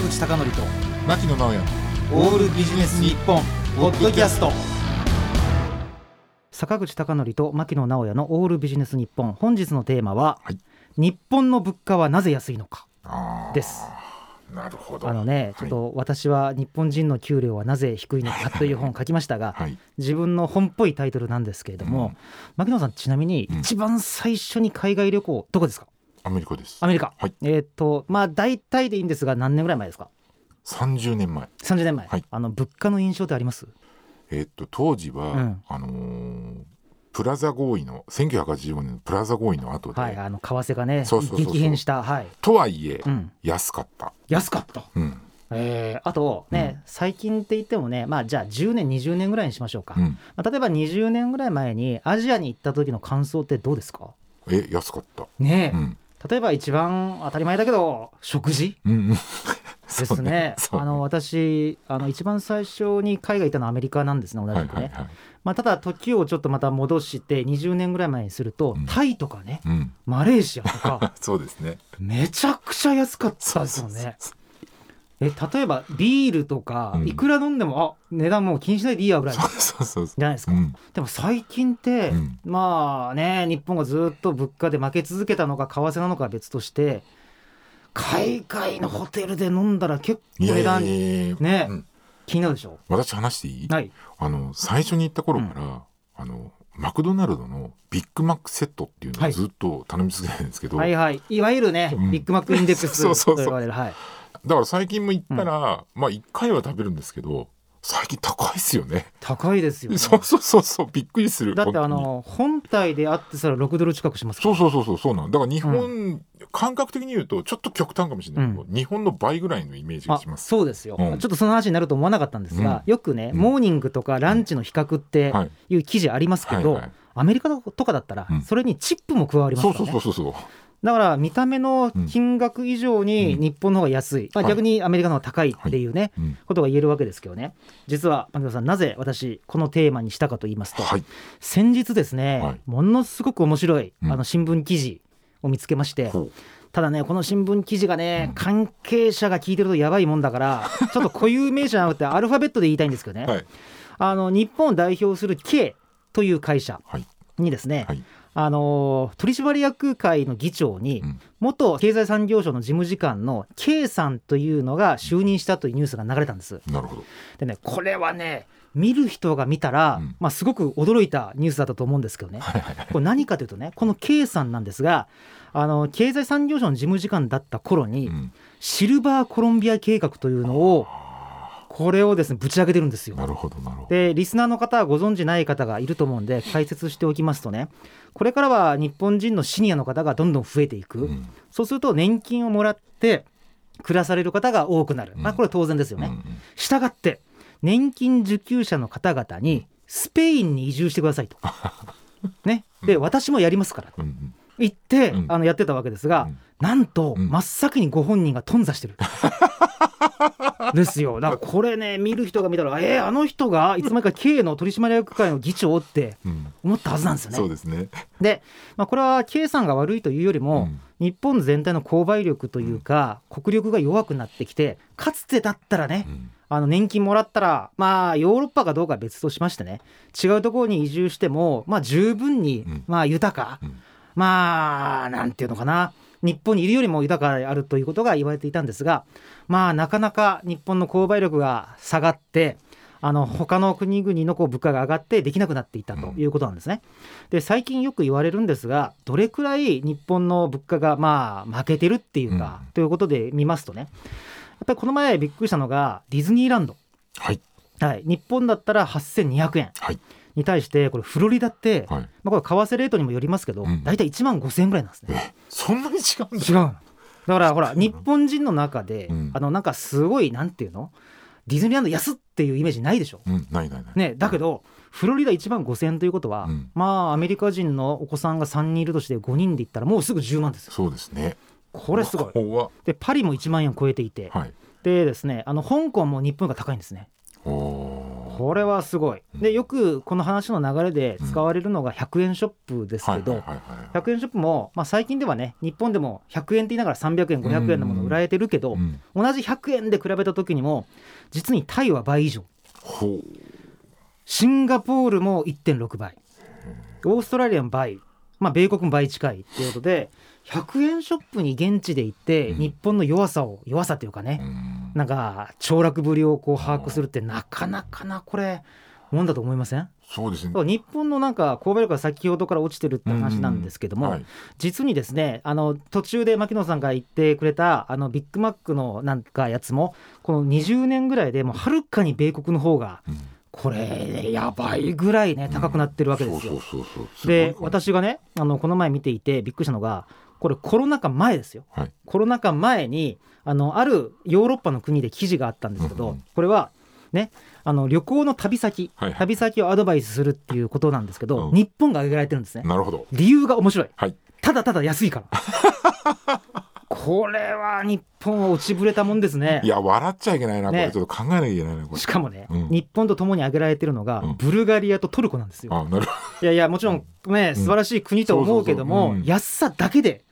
坂口孝則と牧野直哉。オールビジネス日本ポッドキャスト。坂口孝則と牧野直哉のオールビジネス日本。本日のテーマは、はい。日本の物価はなぜ安いのか。です。なるほど。あのねちょっと私は日本人の給料はなぜ低いのかという本を書きましたがはい。自分の本っぽいタイトルなんですけれども、うん。牧野さんちなみにうん。一番最初に海外旅行どこですか？アメリカです。アメリカ、はい。えーっとまあ大体でいいんですが何年ぐらい前ですか？30年前。30年前、はい。あの物価の印象ってあります？えーっと当時は、うん。あのープラザ合意の1985年のプラザ合意の後で、はいあの為替がねそうそう激変した。はい、とはいえ、うん、安かった、安かった。うん。えーあとね、最近って言ってもねまあじゃあ10年20年ぐらいにしましょうか、うん、まあ、例えば20年ぐらい前にアジアに行った時の感想ってどうですか？え安かった、ねえ、うん例えば一番当たり前だけど食事。うんうん、で そうすね。そうあの私あの一番最初に海外行ったのはアメリカなんですね同じくね、まあ、ただ時をちょっとまた戻して20年ぐらい前にすると、うん。タイとかねうん、マレーシアとか そうですね。めちゃくちゃ安かったですよね。そうえ例えばビールとかうん。いくら飲んでも、あ値段もう気にしないでいいやぐらいじゃないですか、うん。でも最近って、うん。まあね日本がずっと物価で負け続けたのか為替なのかは別として海外のホテルで飲んだら結構値段ねうん。気になるでしょ？私話していい、はい。あの最初に行った頃から、あのマクドナルドのビッグマックセットっていうのはい。をずっと頼み続けてるんですけど、はいはい。いわゆるね、うん。ビッグマックインデックスそうそうそう。と言われるはいだから最近も行ったら、まあ1回は食べるんですけど最近高いですよね。高いですよ、ね、そうそうそうそうびっくりする。だってあの本体であってさら6ドル近くしますそうそうそうそうそうなのだから日本、感覚的に言うとちょっと極端かもしれないけど、日本の倍ぐらいのイメージがあします。そうですよ、うん。ちょっとその話になると思わなかったんですが、うよくね、うん。モーニングとかランチの比較ってはい。いう記事ありますけど、アメリカとかだったらうん。それにチップも加わりますそうからね、そうそうそうそうだから見た目の金額以上にうん。日本の方が安い、まあ、はい逆にアメリカの方が高いっていうね、うん。ことが言えるわけですけどね。実は牧野さんなぜ私このテーマにしたかと言いますと、はい。先日ですね、はい。ものすごく面白いうん。あの新聞記事を見つけまして、ほう。ただねこの新聞記事がね、うん。関係者が聞いてるとやばいもんだから ちょっと固有名詞じゃなくてアルファベットで言いたいんですけどね、はい。あの日本を代表する K という会社はい。にですね、はいあの取締役会の議長に、うん。元経済産業省の事務次官の K さんというのが就任したというニュースが流れたんです。なるほど。でねこれはね見る人が見たら、うん。まあ、すごく驚いたニュースだったと思うんですけどね、はいはいはい。これ何かというとねこの K さんなんですがあの経済産業省の事務次官だった頃に、うん。シルバーコロンビア計画というのをこれをですねぶち上げてるんですよ。なるほどなるほど。でリスナーの方はご存じない方がいると思うんで解説しておきますとねこれからは日本人のシニアの方がどんどん増えていく、うん。そうすると年金をもらって暮らされる方が多くなる、まあ、うんこれは当然ですよね。したがって年金受給者の方々にスペインに移住してくださいと。ね、で私もやりますからうんうん。言って、うん。あのやってたわけですが、うん。なんと、うん。真っ先にご本人が頓挫してる。ですよ。だからこれね見る人が見たらえー、あの人がいつまでか K の取締役会の議長ってうん。思ったはずなんですよね。そうですね。で、まあ、これは K さんが悪いというよりも、うん。日本全体の購買力というか、国力が弱くなってきてかつてだったらね、うん。あの年金もらったらまあヨーロッパかどうかは別としましてね違うところに移住してもまあ十分に、うん。まあ豊か、うん。まあなんていうのかな日本にいるよりも豊かであるということが言われていたんですがまあなかなか日本の購買力が下がってあの他の国々のこう物価が上がってできなくなっていたということなんですね。で最近よく言われるんですがどれくらい日本の物価がまあ負けてるっていうか、うん。ということで見ますとねやっぱりこの前びっくりしたのがディズニーランド、はい。はい、日本だったら8200円。はいに対してこれフロリダって、はい。まあ、これ為替レートにもよりますけど、うん。大体1万5000円ぐらいなんですね。そんなに違うんだ。違うの。だからほら日本人の中で、うん。あのなんかすごいなんていうの？ディズニーランド安っていうイメージないでしょ？うん。ないないない。ね、だけどフロリダ1万5000円ということは、うん。まあアメリカ人のお子さんが3人いるとして5人で言ったらもうすぐ10万ですよ。そうですね。これすごい。でパリも1万円を超えていて、はい。でですねあの香港も日本が高いんですね。これはすごい。でよくこの話の流れで使われるのが100円ショップですけど、はいはいはいはい100円ショップも、まあ、最近ではね日本でも100円って言いながら300円500円のもの売られてるけど、うん。同じ100円で比べた時にも実にタイは倍以上。シンガポールも1.6倍。オーストラリアも倍、まあ、米国も倍近いっていうことで100円ショップに現地で行ってうん。日本の弱さを弱さというかね、うんなんか凋落ぶりをこう把握するってなかなかなこれもんだと思いません？そうですね。日本のなんか購買力が先ほどから落ちてるって話なんですけども、はい。実にですねあの途中で牧野さんが言ってくれたあのビッグマックのなんかやつもこの20年ぐらいでもうはるかに米国の方がうん。これやばいぐらいね高くなってるわけですよ。で私がねあのこの前見ていてびっくりしたのがこれコロナ禍前ですよ。はい。コロナ禍前にあのあるヨーロッパの国で記事があったんですけど、うんうん。これはねあの旅行の旅先、はいはい。旅先をアドバイスするっていうことなんですけど、うん。日本が挙げられてるんですね。なるほど。理由が面白い。はい。ただただ安いから。これは日本は落ちぶれたもんですね。いや笑っちゃいけないなこねれ。ちょっと考えなきゃいけないなこれ。しかもね、うん。日本とともに挙げられてるのが、うん。ブルガリアとトルコなんですよ。あなるほいやいやもちろんね、素晴らしい国と思うけども、安さだけで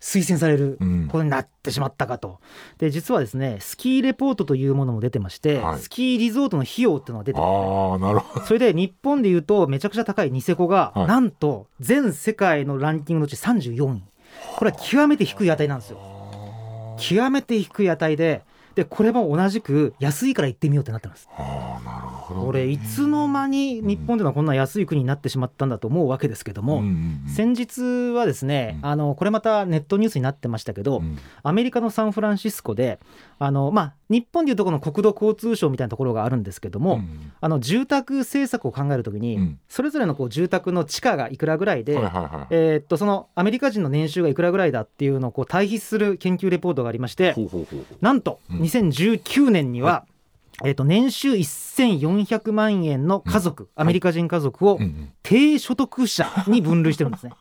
推薦されることになってしまったかと。で実はですねスキーレポートというものも出てまして、はい。スキーリゾートの費用っていうのが出てるああなるほど。それで日本でいうとめちゃくちゃ高いニセコが、はい。なんと全世界のランキングのうち34位。これは極めて低い値なんですよ。極めて低い値ででこれも同じく安いから行ってみようってなってますこれいつの間に日本でのこんな安い国になってしまったんだと思うわけですけども、先日はですね、うん。あのこれまたネットニュースになってましたけど、うんアメリカのサンフランシスコであの、まあ、日本でいうとこの国土交通省みたいなところがあるんですけども、うんあの住宅政策を考えるときに、うん。それぞれのこう住宅の地価がいくらぐらいで、えーっとそのアメリカ人の年収がいくらぐらいだっていうのをこう対比する研究レポートがありましてなんとうん。2019年には、えーっと年収1400万円の家族、アメリカ人家族をうんうん。低所得者に分類してるんですね。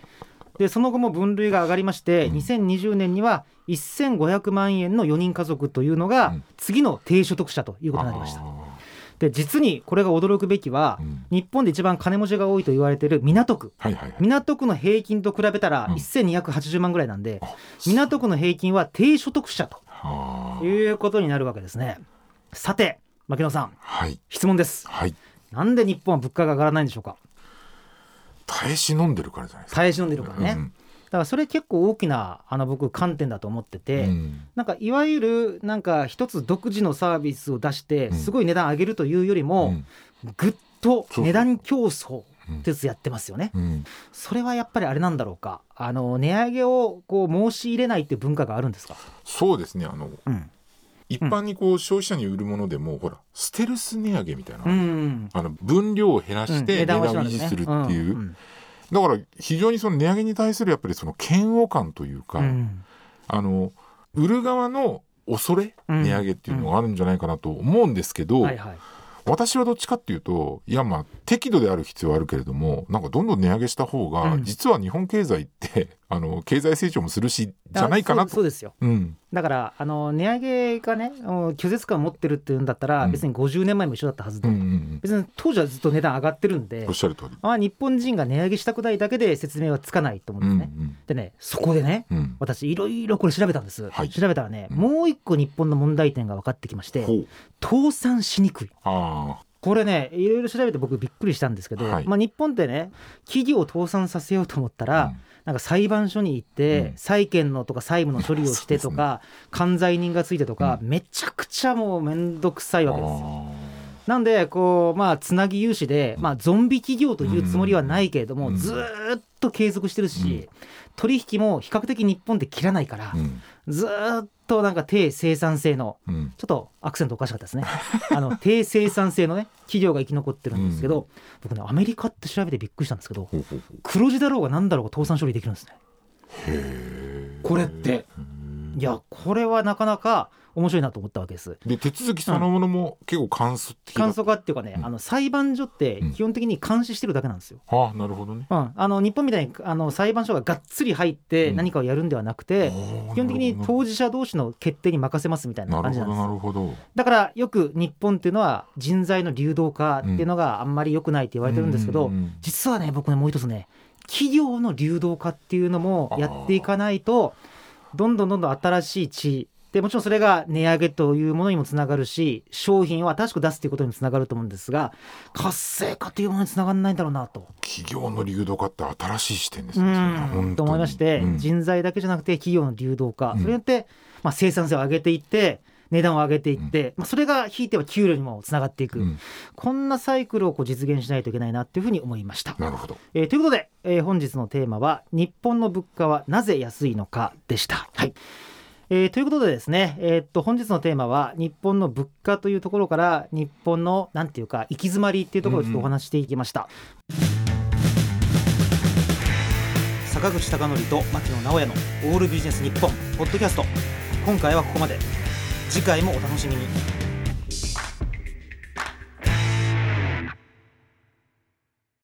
でその後も分類が上がりまして、うん。2020年には1500万円の4人家族というのがうん。次の低所得者ということになりました。あで実にこれが驚くべきはー、うん。日本で一番金持ちが多いと言われている港区。はいはいはい。港区の平均と比べたらうん。1280万ぐらいなんで、あ港区の平均は低所得者はあ。ということになるわけですね。さて牧野さんはい。質問です。はい。なんで日本は物価が上がらないんでしょうか？耐え忍んでるからじゃないですか。耐え忍んでるからね。うんだからそれ結構大きなあの僕観点だと思ってて、うん。なんかいわゆるなんか一つ独自のサービスを出してうん。すごい値段上げるというよりうもん。ぐっと値段競争うんってやつやってますよね。うん。それはやっぱりあれなんだろうか？あの値上げをこう申し入れないっていう文化があるんですか、そうですね。あのうん一般にこう消費者に売るものでもほらステルス値上げみたいなうんあの分量を減らうん。して値段を維持するっていう、うん。だから非常にその値上げに対するやっぱりその嫌悪感というか、うん。あの売る側の恐れ、うん値上げっていうのがあるんじゃないかなと思うんですけど、はいはい。私はどっちかっていうといやまあ適度である必要はあるけれどもなんかどんどん値上げした方が、うん。実は日本経済ってあの経済成長もするしじゃないかなと。あそうですよ。うん。だからあの値上げがね拒絶感を持ってるっていうんだったら、うん。別に50年前も一緒だったはずで、うんうんうん。別に当時はずっと値段上がってるんでおっしゃる通り。まあ、日本人が値上げしたくないだけで説明はつかないと思ううんんですね。でねそこでねうん。うん私いろいろこれ調べたんです、はい。調べたらね、うんもう一個日本の問題点が分かってきまして倒産しにくい。あこれねいろいろ調べて僕びっくりしたんですけど、はい。まあ、日本ってね企業を倒産させようと思ったあ、ら、なんか裁判所に行って、うん。債権のとか債務の処理をしてとか、管財人がついてとか、うめちゃくちゃもうめんどくさいうんわけですよ。あなんでこうまあつなぎ融資で、まあ、ゾンビ企業というつもりはないけれども、うん。ずーっと継続してるし、うん。取引も比較的日本で切らないから、ずーっとなんか低生産性のうん。ちょっとアクセントおかしかったですね。あの低生産性のね企業が生き残ってるんですけど、僕ねアメリカって調べてびっくりしたんですけど黒字だろうが何だろうが倒産処理できるんですね。これって。うんいやこれはなかなか面白いなと思ったわけです。で手続きそのものも結構簡素的だ。簡素化っていうかね、うん。あの裁判所って基本的に監視してるだけなんですよ。ああなるほどね。うん、あの日本みたいにあの裁判所ががっつり入ってうん。何かをやるんではなくて、基本的に当事者同士の決定に任せますみたいな感じなんですなるほどなるほだからよく日本っていうのは人材の流動化っていうのがあんまり良くないって言われてるんですけど、うんうんうん。実はね僕ねもう一つね企業の流動化っていうのもやっていかないとどんどんどんどん新しい地でもちろんそれが値上げというものにもつながるし商品を新しく出すということにもつながると思うんですが活性化というものにつながらないんだろうなと。企業の流動化って新しい視点ですうねと思いまして、うん。人材だけじゃなくて企業の流動化、うん。それによって、まあ、生産性を上げていって値段を上げていって、まあ、それがひいては給料にもつながっていく、うん。こんなサイクルをこう実現しないといけないなっていうふうに思いました。なるほど。えーということで、えー本日のテーマは「日本の物価はなぜ安いのか」でした。はい。えーということでですね、えーっと本日のテーマは日本の物価というところから日本のなんていうか行き詰まりっていうところをちょっとお話ししていきました。坂口孝則と牧野直哉の「オールビジネス日本ポッドキャスト。今回はここまで次回もお楽しみに。